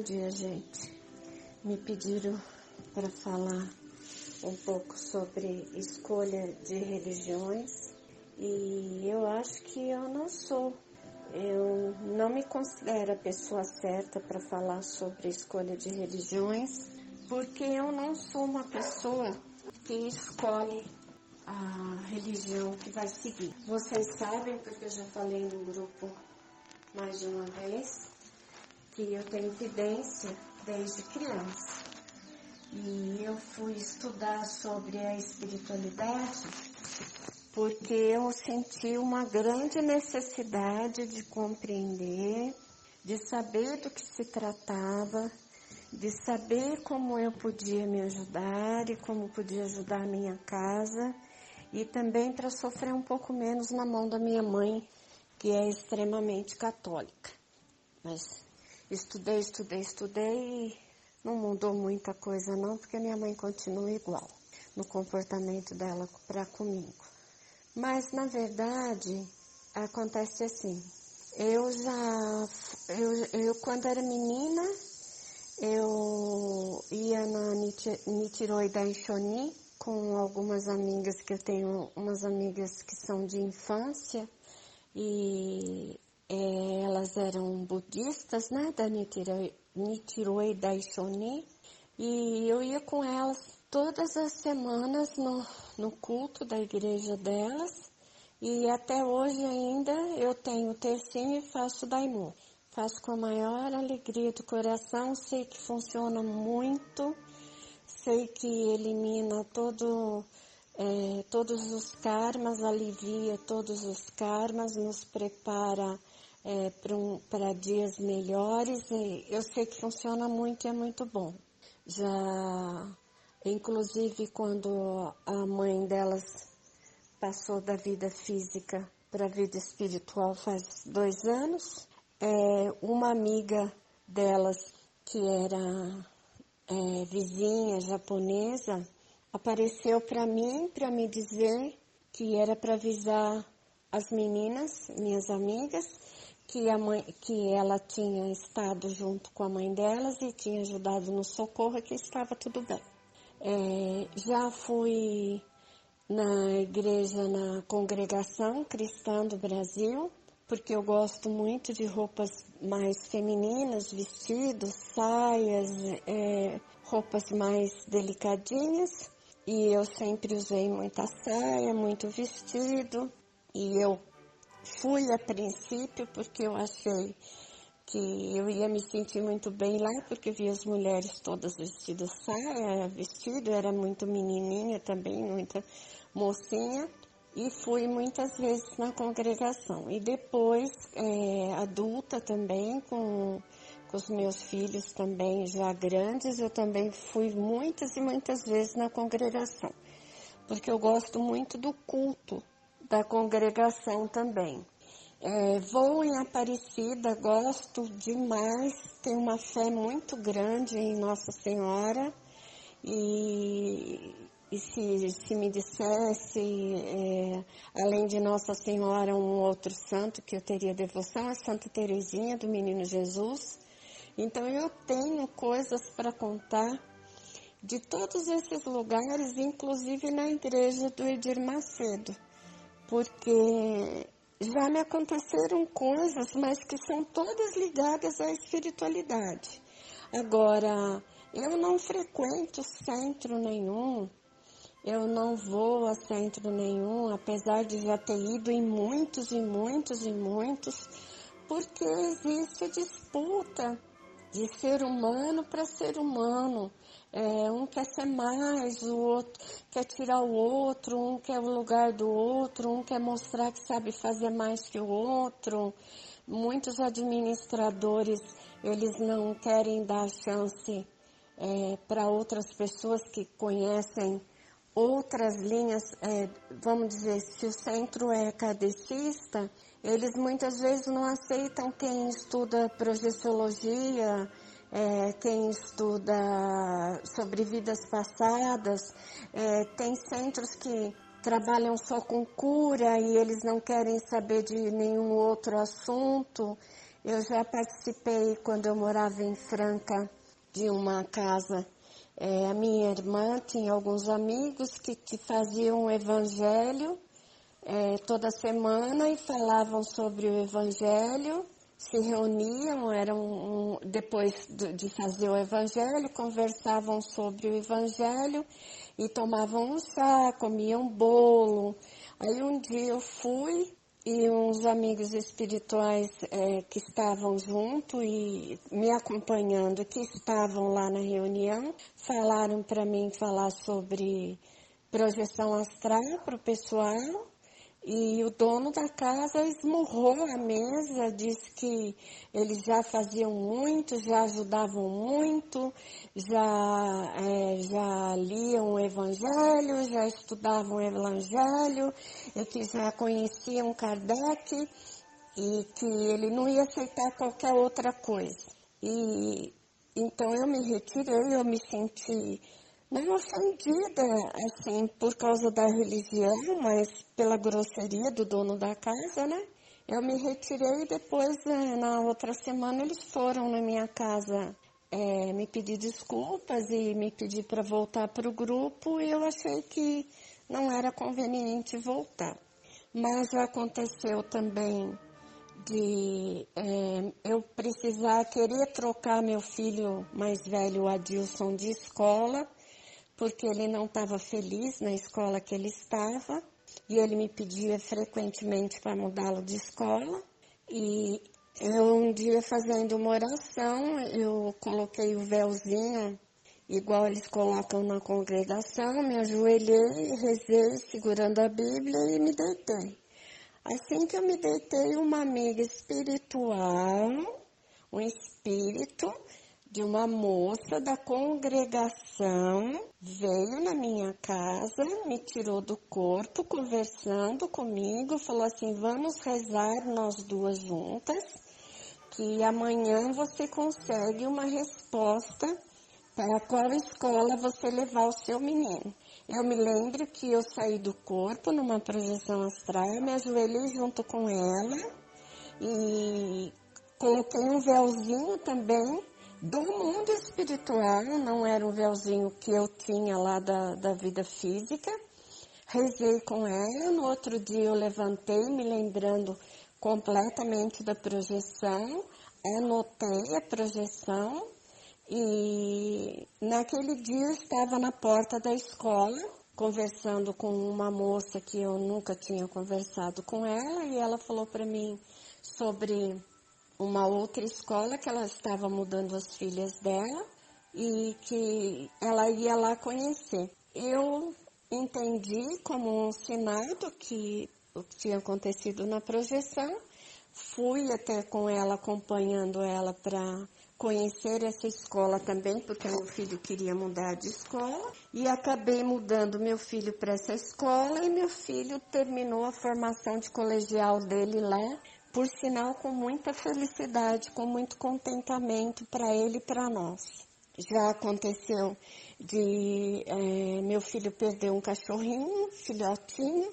Bom dia, gente. Me pediram para falar um pouco sobre escolha de religiões e eu acho que eu não sou. Eu não me considero a pessoa certa para falar sobre escolha de religiões, porque eu não sou uma pessoa que escolhe a religião que vai seguir. Vocês sabem, porque eu já falei no grupo mais de uma vez, que eu tenho evidência desde criança. E eu fui estudar sobre a espiritualidade porque eu senti uma grande necessidade de compreender, de saber do que se tratava, de saber como eu podia me ajudar e como podia ajudar a minha casa e também para sofrer um pouco menos na mão da minha mãe, que é extremamente católica. Mas estudei, estudei, estudei e não mudou muita coisa não, porque minha mãe continua igual no comportamento dela para comigo. Mas na verdade acontece assim. Eu já, eu, eu quando era menina, eu ia na Nitiroida Daishoni com algumas amigas que eu tenho, umas amigas que são de infância e é, elas eram budistas, né, da Nitiroi, Nitiroi e eu ia com elas todas as semanas no, no culto da igreja delas, e até hoje ainda eu tenho tercinho e faço daimon. Faço com a maior alegria do coração, sei que funciona muito, sei que elimina todo é, todos os karmas, alivia todos os karmas, nos prepara é, para dias melhores. eu sei que funciona muito e é muito bom. Já, inclusive, quando a mãe delas passou da vida física para a vida espiritual faz dois anos, é, uma amiga delas que era é, vizinha japonesa apareceu para mim para me dizer que era para avisar as meninas, minhas amigas, que a mãe, que ela tinha estado junto com a mãe delas e tinha ajudado no socorro, que estava tudo bem. É, já fui na igreja, na congregação cristã do Brasil, porque eu gosto muito de roupas mais femininas, vestidos, saias, é, roupas mais delicadinhas. E eu sempre usei muita saia, muito vestido. E eu fui a princípio porque eu achei que eu ia me sentir muito bem lá, porque vi as mulheres todas vestidas saia, vestido, era muito menininha também, muita mocinha, e fui muitas vezes na congregação. E depois, é, adulta também, com com os meus filhos também já grandes, eu também fui muitas e muitas vezes na congregação, porque eu gosto muito do culto da congregação também. É, vou em Aparecida, gosto demais, tenho uma fé muito grande em Nossa Senhora. E, e se, se me dissesse, é, além de Nossa Senhora, um outro santo que eu teria devoção, é Santa Teresinha do Menino Jesus, então eu tenho coisas para contar de todos esses lugares, inclusive na igreja do Edir Macedo, porque já me aconteceram coisas, mas que são todas ligadas à espiritualidade. Agora, eu não frequento centro nenhum, eu não vou a centro nenhum, apesar de já ter ido em muitos e muitos e muitos, porque existe disputa de ser humano para ser humano. É, um quer ser mais, o outro quer tirar o outro, um quer o lugar do outro, um quer mostrar que sabe fazer mais que o outro. Muitos administradores, eles não querem dar chance é, para outras pessoas que conhecem outras linhas, é, vamos dizer, se o centro é kardecista, eles muitas vezes não aceitam quem estuda projeciologia, é, quem estuda sobre vidas passadas, é, tem centros que trabalham só com cura e eles não querem saber de nenhum outro assunto. Eu já participei quando eu morava em Franca de uma casa. É, a minha irmã tinha alguns amigos que, que faziam o evangelho é, toda semana e falavam sobre o evangelho, se reuniam, eram um, depois de fazer o evangelho, conversavam sobre o evangelho e tomavam um chá, comiam bolo. Aí um dia eu fui e uns amigos espirituais é, que estavam junto e me acompanhando, que estavam lá na reunião, falaram para mim falar sobre projeção astral para o pessoal e o dono da casa esmurrou a mesa, disse que eles já faziam muito, já ajudavam muito, já, é, já liam o Evangelho, já estudavam o Evangelho, e que já conheciam Kardec e que ele não ia aceitar qualquer outra coisa. E então eu me retirei, eu me senti não ofendida, assim, por causa da religião, mas pela grosseria do dono da casa, né? Eu me retirei e depois, eh, na outra semana, eles foram na minha casa é, me pedir desculpas e me pedir para voltar para o grupo e eu achei que não era conveniente voltar. Mas aconteceu também de é, eu precisar querer trocar meu filho mais velho, Adilson, de escola porque ele não estava feliz na escola que ele estava e ele me pedia frequentemente para mudá-lo de escola. E eu um dia fazendo uma oração, eu coloquei o véuzinho, igual eles colocam na congregação, me ajoelhei, rezei, segurando a Bíblia e me deitei. Assim que eu me deitei, uma amiga espiritual, um espírito, de uma moça da congregação veio na minha casa, me tirou do corpo, conversando comigo, falou assim: vamos rezar nós duas juntas, que amanhã você consegue uma resposta para qual escola você levar o seu menino. Eu me lembro que eu saí do corpo numa projeção astral, me ajoelhei junto com ela e coloquei um véuzinho também do mundo espiritual, não era um véuzinho que eu tinha lá da, da vida física. Rezei com ela, no outro dia eu levantei, me lembrando completamente da projeção, anotei a projeção e naquele dia eu estava na porta da escola conversando com uma moça que eu nunca tinha conversado com ela e ela falou para mim sobre uma outra escola que ela estava mudando as filhas dela e que ela ia lá conhecer. Eu entendi como um sinal do que, o que tinha acontecido na projeção, fui até com ela, acompanhando ela para conhecer essa escola também, porque meu filho queria mudar de escola, e acabei mudando meu filho para essa escola e meu filho terminou a formação de colegial dele lá por sinal com muita felicidade, com muito contentamento para ele e para nós. Já aconteceu de é, meu filho perder um cachorrinho, filhotinho,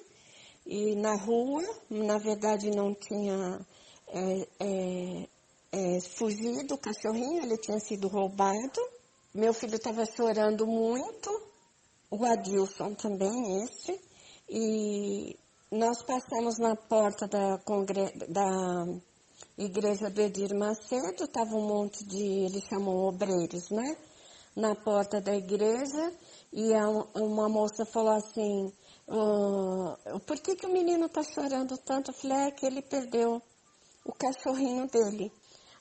e na rua, na verdade não tinha é, é, é fugido o cachorrinho, ele tinha sido roubado. Meu filho estava chorando muito, o Adilson também, esse, e nós passamos na porta da, congre... da igreja do Edir Macedo, estava um monte de, eles chamam obreiros, né? Na porta da igreja, e uma moça falou assim, oh, por que, que o menino está chorando tanto? Eu falei, é que ele perdeu o cachorrinho dele.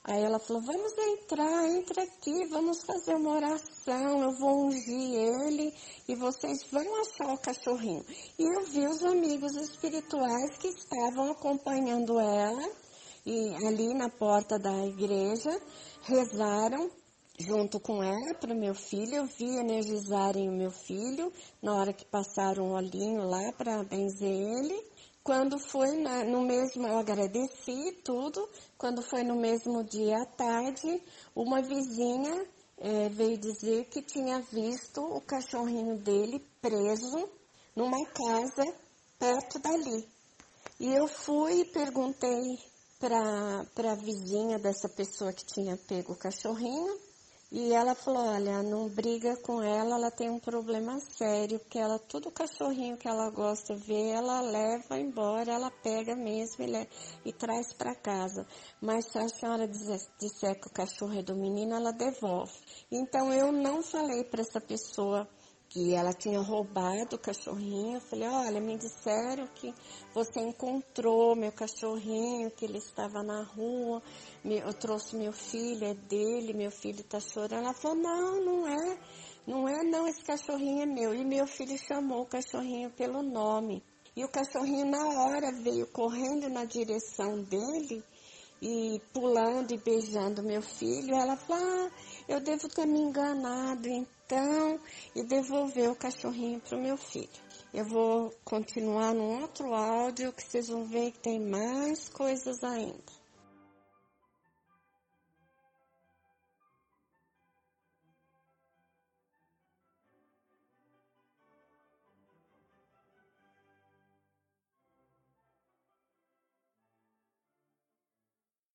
Aí ela falou: Vamos entrar, entra aqui, vamos fazer uma oração. Eu vou ungir ele e vocês vão achar o cachorrinho. E eu vi os amigos espirituais que estavam acompanhando ela e ali na porta da igreja rezaram junto com ela para o meu filho. Eu vi energizarem o meu filho na hora que passaram o olhinho lá para benzer ele. Quando foi na, no mesmo, eu agradeci tudo. Quando foi no mesmo dia à tarde, uma vizinha é, veio dizer que tinha visto o cachorrinho dele preso numa casa perto dali. E eu fui e perguntei para a vizinha dessa pessoa que tinha pego o cachorrinho e ela falou, olha, não briga com ela, ela tem um problema sério, porque ela, todo cachorrinho que ela gosta de ver, ela leva embora, ela pega mesmo e, e traz para casa. Mas se a senhora disser, que o cachorro é do menino, ela devolve. Então eu não falei para essa pessoa que ela tinha roubado o cachorrinho. Eu falei, olha, me disseram que você encontrou meu cachorrinho, que ele estava na rua, eu trouxe meu filho, é dele, meu filho está chorando. Ela falou, não, não é, não é não, esse cachorrinho é meu. E meu filho chamou o cachorrinho pelo nome. E o cachorrinho na hora veio correndo na direção dele e pulando e beijando meu filho. Ela falou, ah, eu devo ter me enganado então e devolver o cachorrinho para o meu filho. Eu vou continuar no outro áudio que vocês vão ver que tem mais coisas ainda.